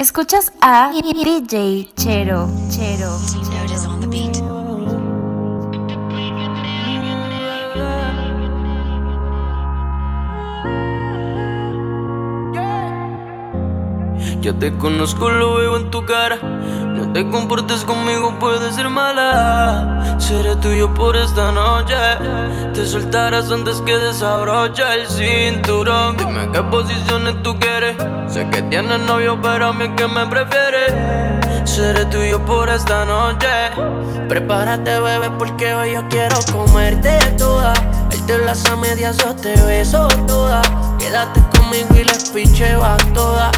Escuchas a DJ Chero, Chero, Chero. Ya te conozco, lo veo en tu cara. No te comportes conmigo, puede ser mala. Seré tuyo por esta noche. Te soltarás antes que desabrocha el cinturón. Dime qué posiciones tú quieres. Sé que tienes novio, pero a mí que me prefiere. Seré tuyo por esta noche. Prepárate, bebé, porque hoy yo quiero comerte toda. Él te las a medias, yo te beso toda. Quédate conmigo y les picheo a toda.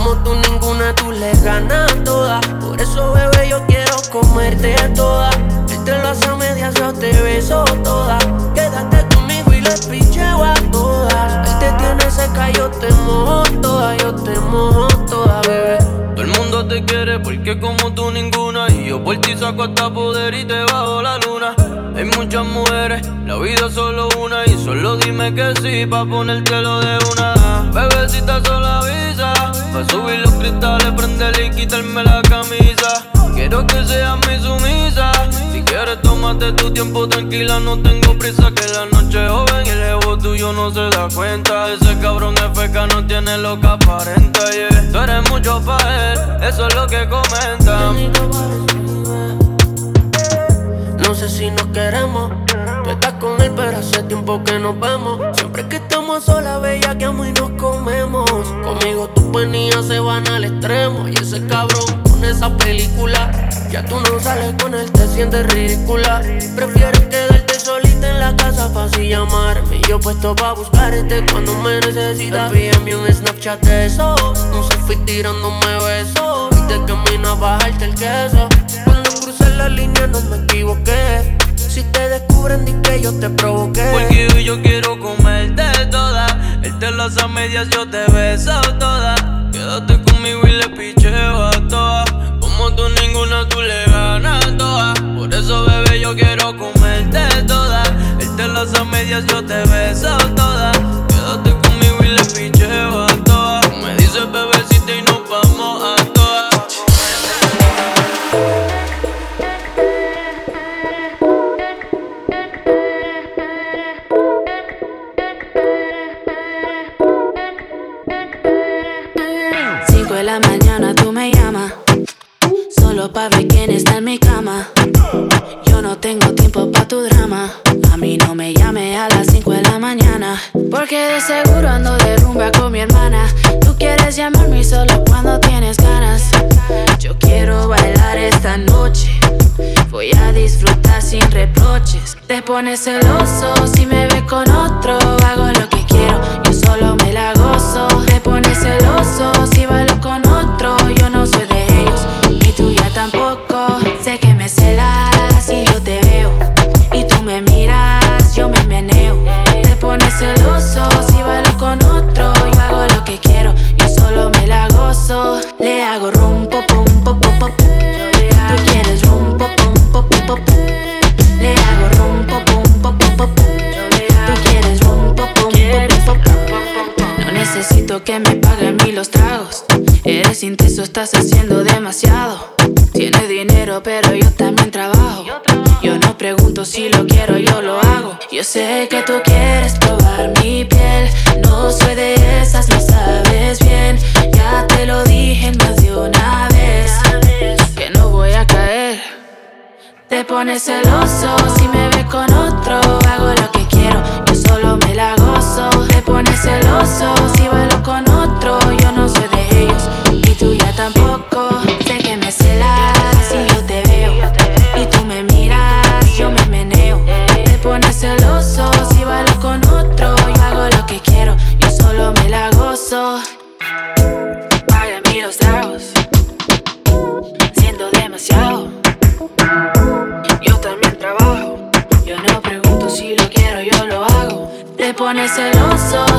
Como tú ninguna, tú le ganas toda. Por eso, bebé, yo quiero comerte toda. Él te lo hace a medias, yo te beso toda. Quédate conmigo y le picheo a todas. Él te tiene seca, yo te mojo toda, yo te mojo toda, bebé. Todo el mundo te quiere porque como tú ninguna. Y yo por ti saco hasta poder y te bajo la luna. Hay muchas mujeres, la vida es solo una. Y solo dime que sí, pa' ponértelo de una. Bebecita, solo avisa. Pa' subir los cristales, prenderle y quitarme la camisa. Quiero que seas mi sumisa. Si quieres, tómate tu tiempo tranquila. No tengo prisa, que la noche es joven y el ego tuyo no se da cuenta. Ese cabrón FK no tiene lo que aparenta. Yeah. Tú eres mucho para él, eso es lo que comentan. No sé si nos queremos. Tú estás con él, pero hace tiempo que nos vemos. Siempre que estamos solas, bella, que amo y nos comemos. Conmigo tus penías se van al extremo. Y ese cabrón con esa película. Ya tú no sales con él, te sientes ridícula. Prefieres quedarte solita en la casa para llamarme. Yo puesto pa' buscarte cuando me necesitas. Envíame un Snapchat de eso. No se fui tirándome besos. Y de camino a bajarte el queso. La línea no me equivoqué. Si te descubren, di que yo te provoqué. Porque yo quiero comerte toda. Él te las a medias, yo te beso toda. Quédate conmigo y le picheo a toa. Como tú ninguna, tú le ganas toda. Por eso, bebé, yo quiero comerte toda. Él te las a medias, yo te beso toda. Pones celoso pones celoso celoso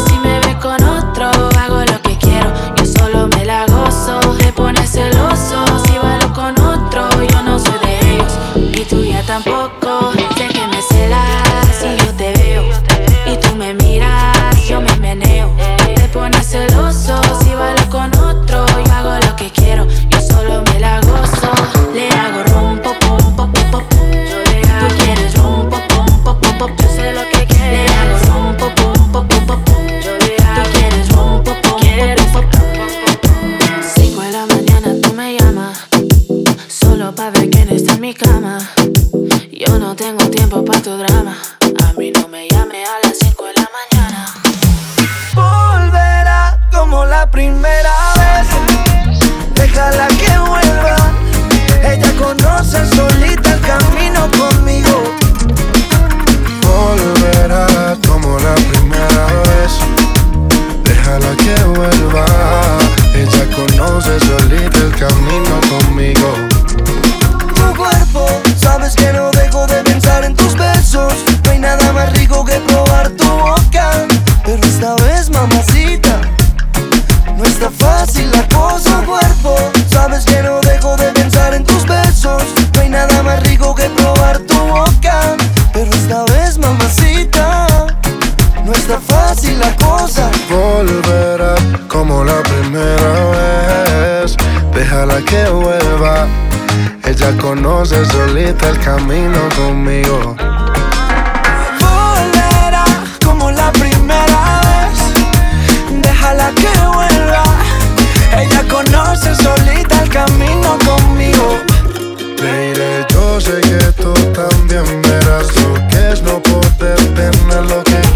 que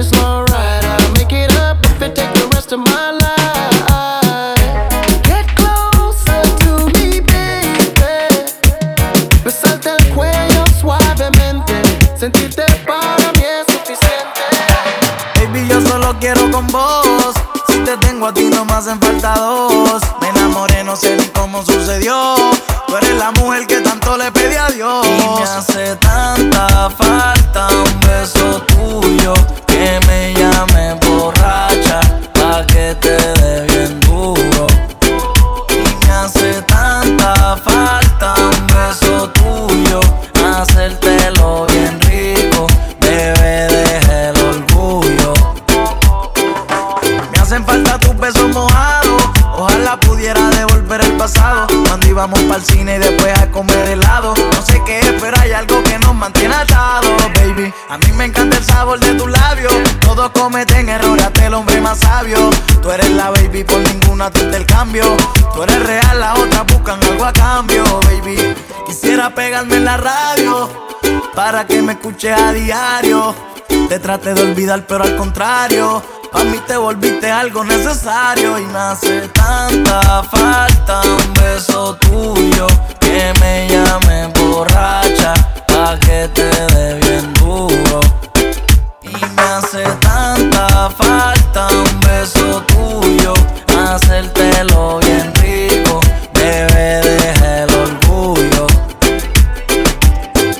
It's my tú el cambio. Tú eres real, las otras buscan algo a cambio, baby. Quisiera pegarme en la radio para que me escuches a diario. Te trate de olvidar, pero al contrario. A mí te volviste algo necesario y me hace tanta falta un beso tuyo que me llame borracha pa' que te dé bien duro. Y me hace tanta falta un beso tuyo, hacértelo bien rico, bebé deja el orgullo.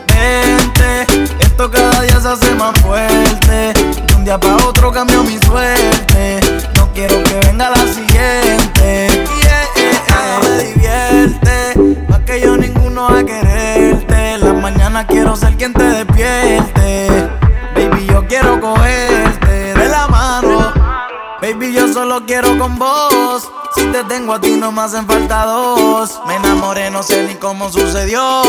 Vente, esto cada día se hace más fuerte. De un día para otro cambio mi suerte. No quiero que venga la siguiente. Yeah, yeah, yeah. me divierte, más que yo ninguno va a quererte. Las mañanas quiero ser quien te despierte. Baby, yo quiero cogerte de la mano. Baby, yo solo quiero con vos. Tengo a ti, no me hacen falta dos. Me enamoré, no sé ni cómo sucedió.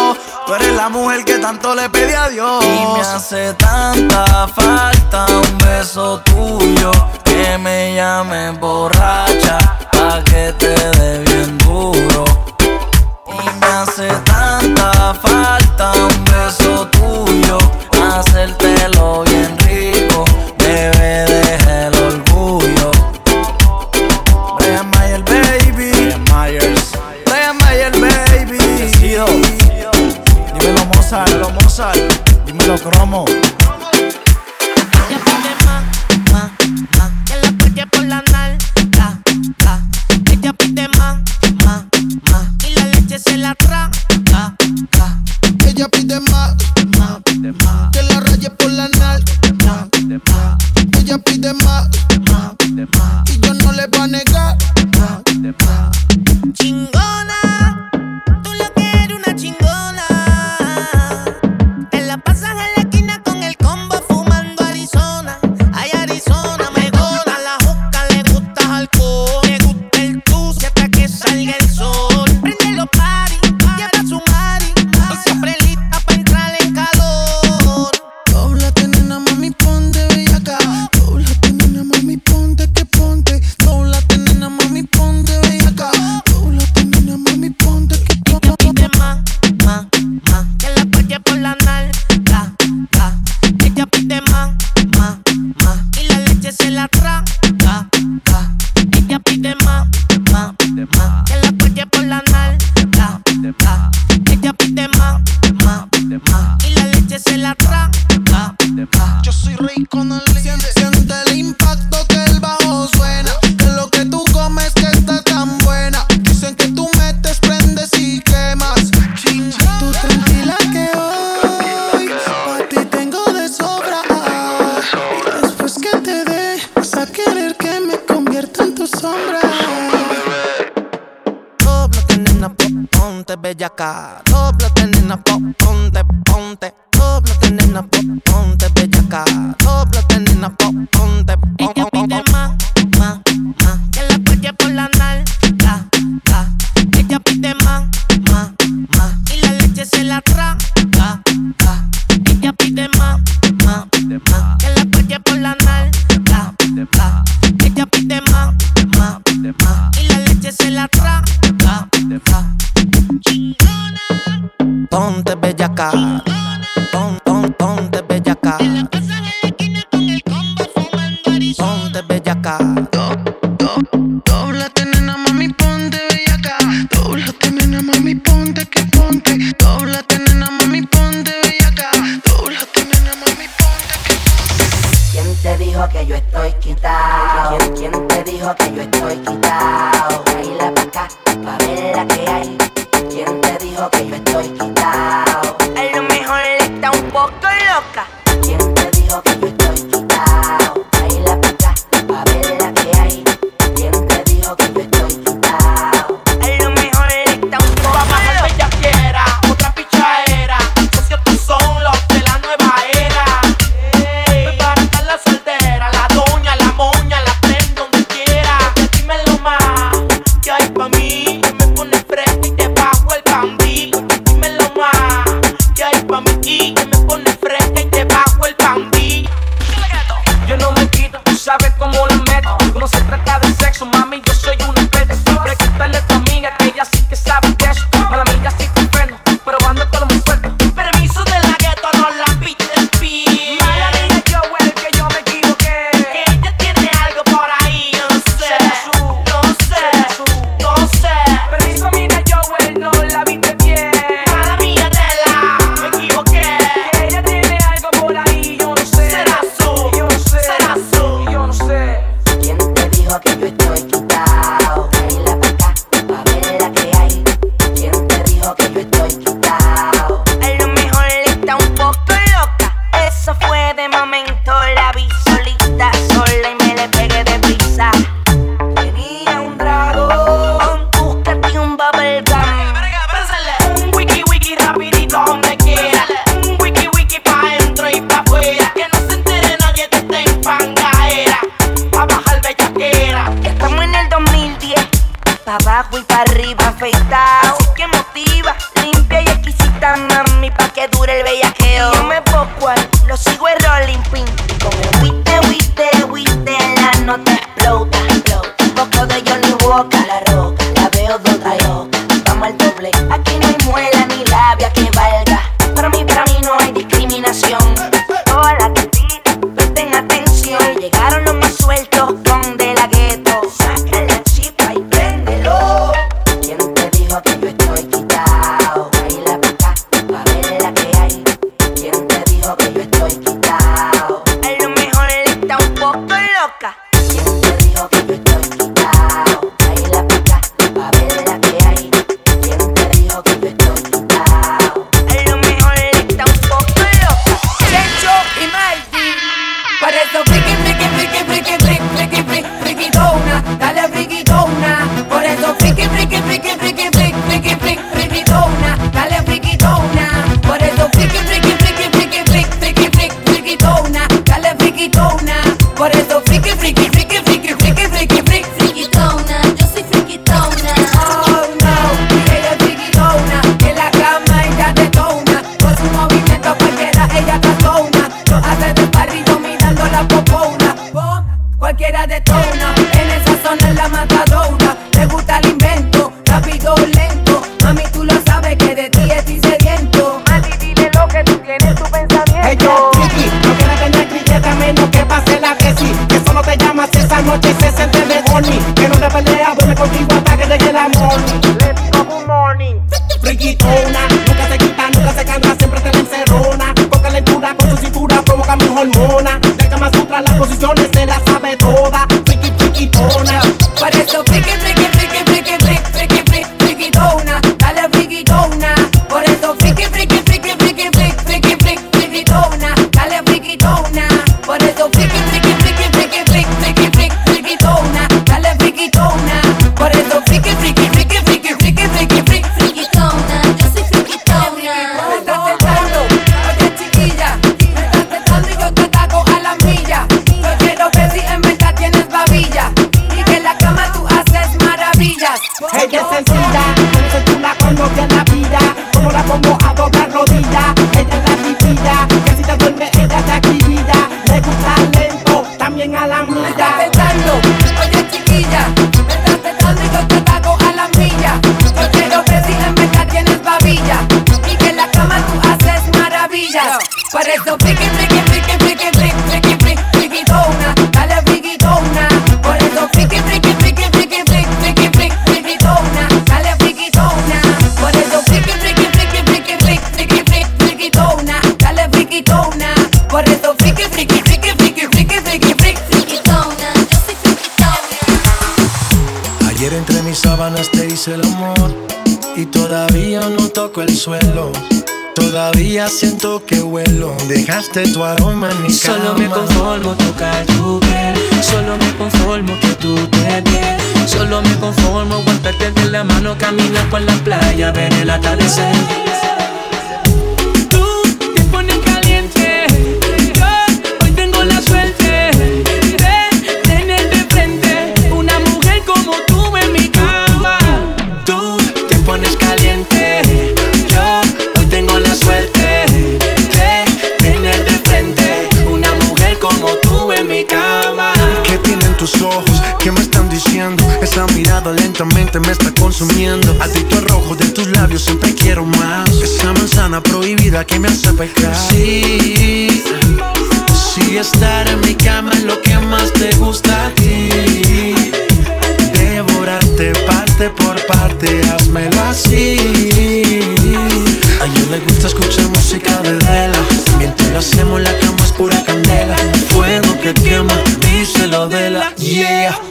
Tú eres la mujer que tanto le pedí a Dios. Y me hace tanta falta un beso tuyo. Que me llame borracha. Pa' que te dé bien duro. Y me hace tanta falta un beso Dímelo Dóblate, nena, po- ponte, ponte. Dóblate, nena, po- ponte bellaca. Dóblate, nena, po- ponte, ponte. Ella pide más, más, más. Que la cuelgue por la nalga, ga. Ella pide más, más, más. Y la leche se la traga, Ponte bellaca. Pon, pon, ponte bellaca. La pasan en la esquina con el combo fumando Arizona. Ponte bellaca. Dóblate, nena, mami, ponte bellaca. Dóblate, nena, mami, ponte que ponte. Dóblate, nena, mami, ponte bellaca. Dóblate, nena, mami, ponte que ¿Quién te dijo que yo estoy quitado? ¿Quién, quién te dijo que yo estoy quitado? Deportivo Ataque. Let's go, morning. Por eso friki, friki, friki, friki, friki, friki, friki, dona, friki, dona. Por eso friki, friki, friki, friki, dona, dale friki, dona. Por eso friki, friki, friki, friki, friki, friki, friki, friki, dona, dale friki, dona. Por eso friki, friki, friki, friki, friki, friki, friki, dona. Yo dona. Ayer entre mis sábanas te hice el amor y todavía no toco el suelo día siento que vuelo. Dejaste tu aroma en mi cama. Solo me conformo tocar tu piel. Solo me conformo que tú te piel. Solo me conformo aguantarte de la mano, caminar por la playa, ver el atardecer. ¿Qué me están diciendo? Esa mirada lentamente me está consumiendo. Adicto al rojo de tus labios, siempre quiero más. Esa manzana prohibida que me hace pecar. Sí, sí, estar en mi cama es lo que más te gusta a ti. Devorarte parte por parte, házmelo así. A ella le gusta escuchar música de vela. Mientras lo hacemos, la cama es pura candela. Fuego que quema díselo de la yeah.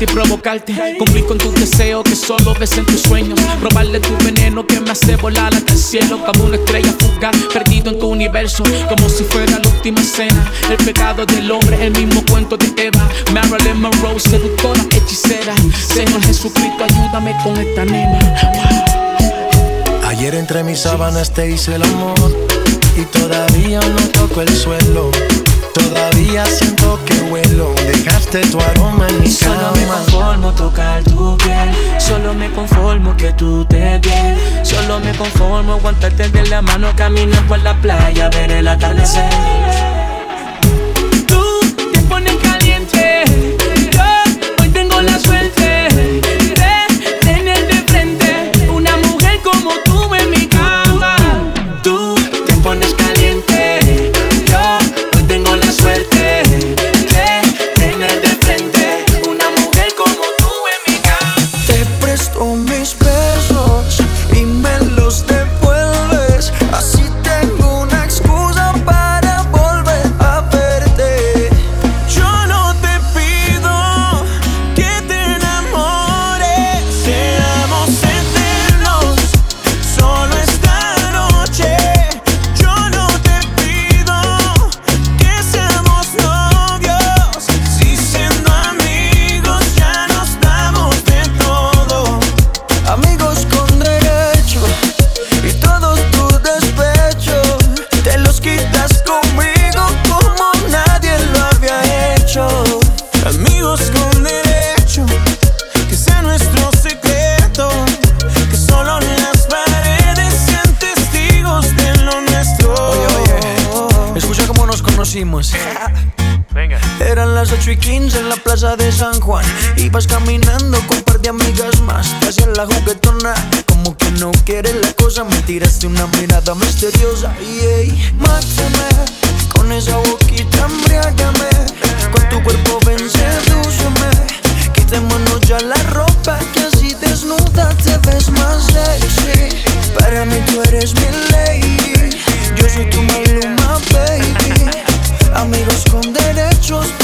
y provocarte. Cumplir con tus deseos que solo ves en tus sueños. Robarle tu veneno que me hace volar hasta el cielo. Como una estrella fugaz, perdido en tu universo. Como si fuera la última cena. El pecado del hombre, el mismo cuento de Eva. Marilyn Monroe, seductora, hechicera. Señor Jesucristo, ayúdame con esta nena. Ayer entre mis sábanas te hice el amor. Y todavía no toco el suelo. Todavía siento que vuelo, dejaste tu aroma en mi cama. Solo me conformo tocar tu piel, solo me conformo que tú te bien. Solo me conformo aguantarte de la mano, caminar por la playa, ver el atardecer. con derechos.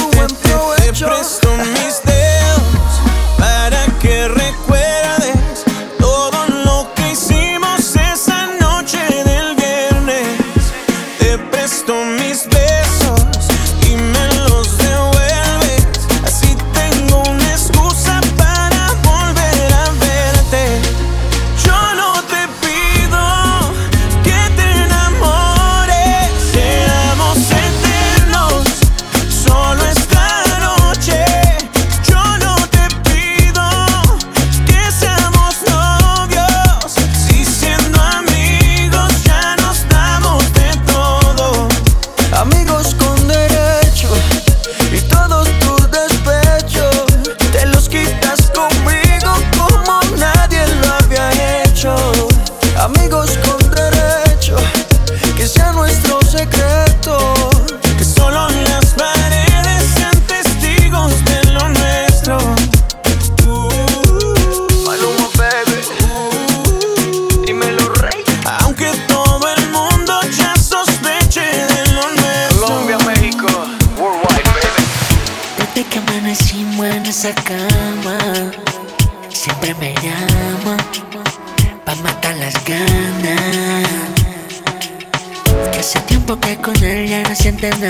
Desde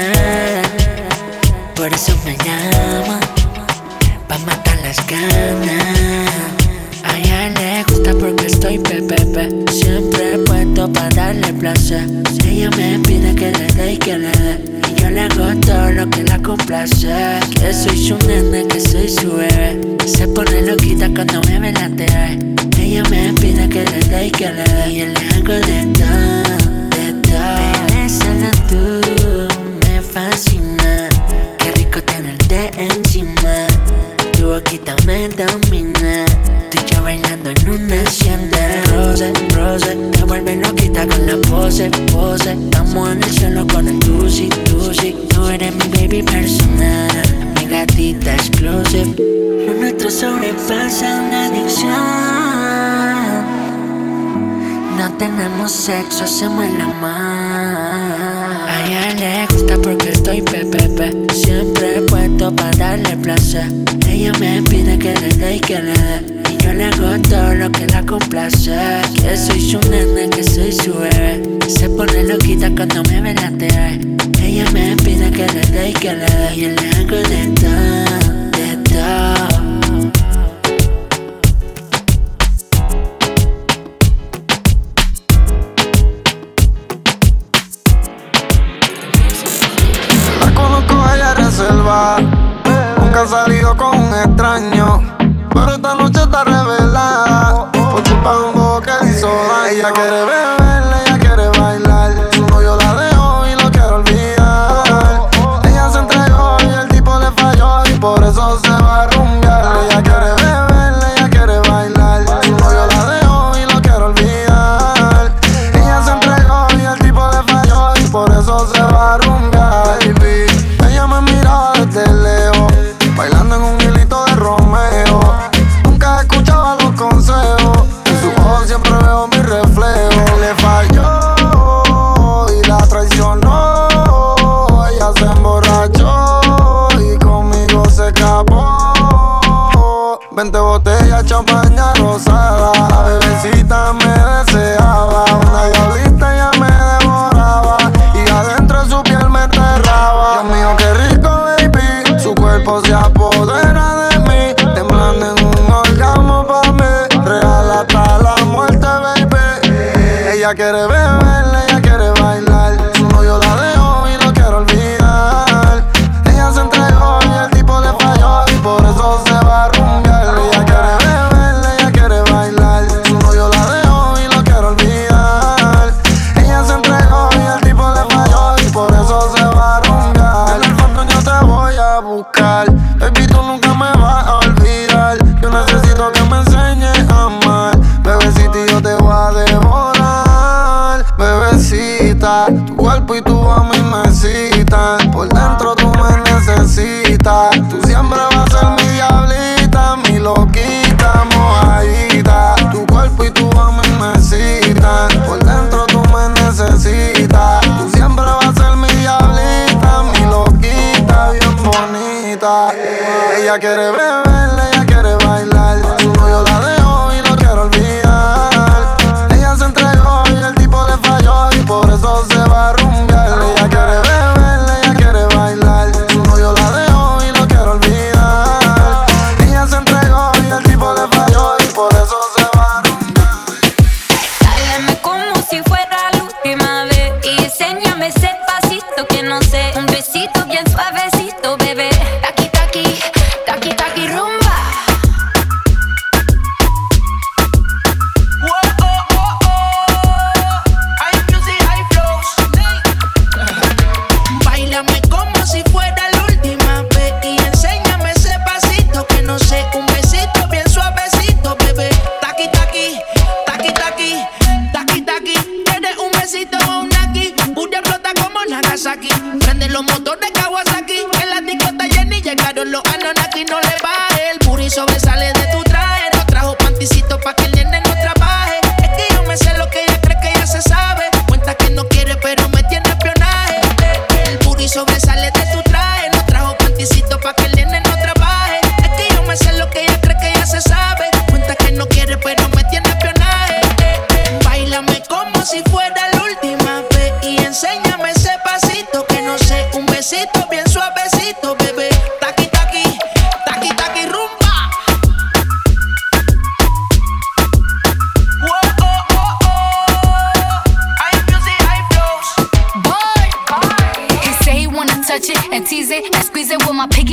Con do it, do. Tú eres mi baby personal, mi gatita exclusive. Lo nuestro sobrepasa una adicción. No tenemos sexo, hacemos el amor. A ella le gusta porque estoy pepepe. Siempre puesto para darle placer. Ella me pide que le dé y que le dé. Yo le hago todo lo que la complace. Que soy su nene, que soy su bebé. Se pone loquita cuando me ve la TV. Ella me pide que le dé y que le dé. Yo le hago de todo, de todo. La conozco, ella reserva. Nunca ha salido con un extraño quería que ver.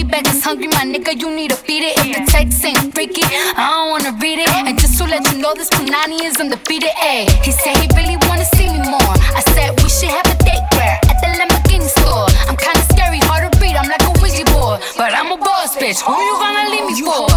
My is hungry, my nigga. You need to feed it. If the text ain't freaky, I don't wanna read it. And just to let you know, this Punani is undefeated. Ayy, he said he really wanna see me more. I said we should have a date where at the Lamborghini store. I'm kinda scary, hard to read. I'm like a Ouija board, but I'm a boss bitch. Who you gonna leave me for?